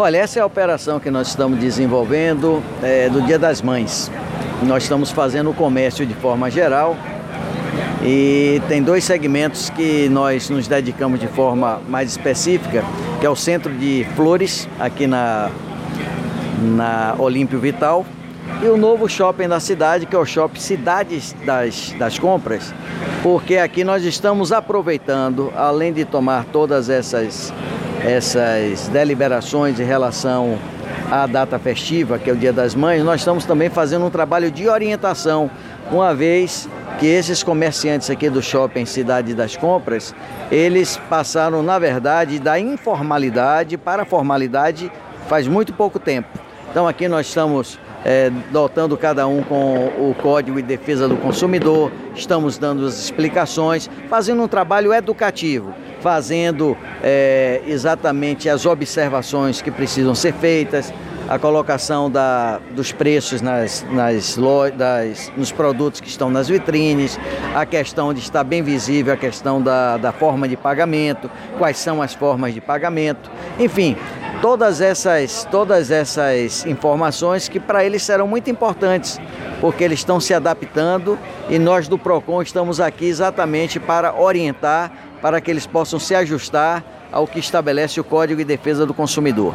Olha, essa é a operação que nós estamos desenvolvendo é, do Dia das Mães. Nós estamos fazendo o comércio de forma geral e tem dois segmentos que nós nos dedicamos de forma mais específica, que é o Centro de Flores, aqui na, na Olímpio Vital, e o novo shopping da cidade, que é o Shopping Cidades das, das Compras, porque aqui nós estamos aproveitando, além de tomar todas essas, essas deliberações em relação à data festiva, que é o Dia das Mães, nós estamos também fazendo um trabalho de orientação, uma vez que esses comerciantes aqui do shopping Cidade das Compras, eles passaram, na verdade, da informalidade para a formalidade faz muito pouco tempo. Então aqui nós estamos é, dotando cada um com o Código de Defesa do Consumidor, estamos dando as explicações, fazendo um trabalho educativo, fazendo é, exatamente as observações que precisam ser feitas, a colocação da, dos preços nas, nas das, nos produtos que estão nas vitrines, a questão de estar bem visível a questão da, da forma de pagamento, quais são as formas de pagamento, enfim, todas essas, todas essas informações que para eles serão muito importantes, porque eles estão se adaptando e nós do PROCON estamos aqui exatamente para orientar, para que eles possam se ajustar ao que estabelece o Código de Defesa do Consumidor.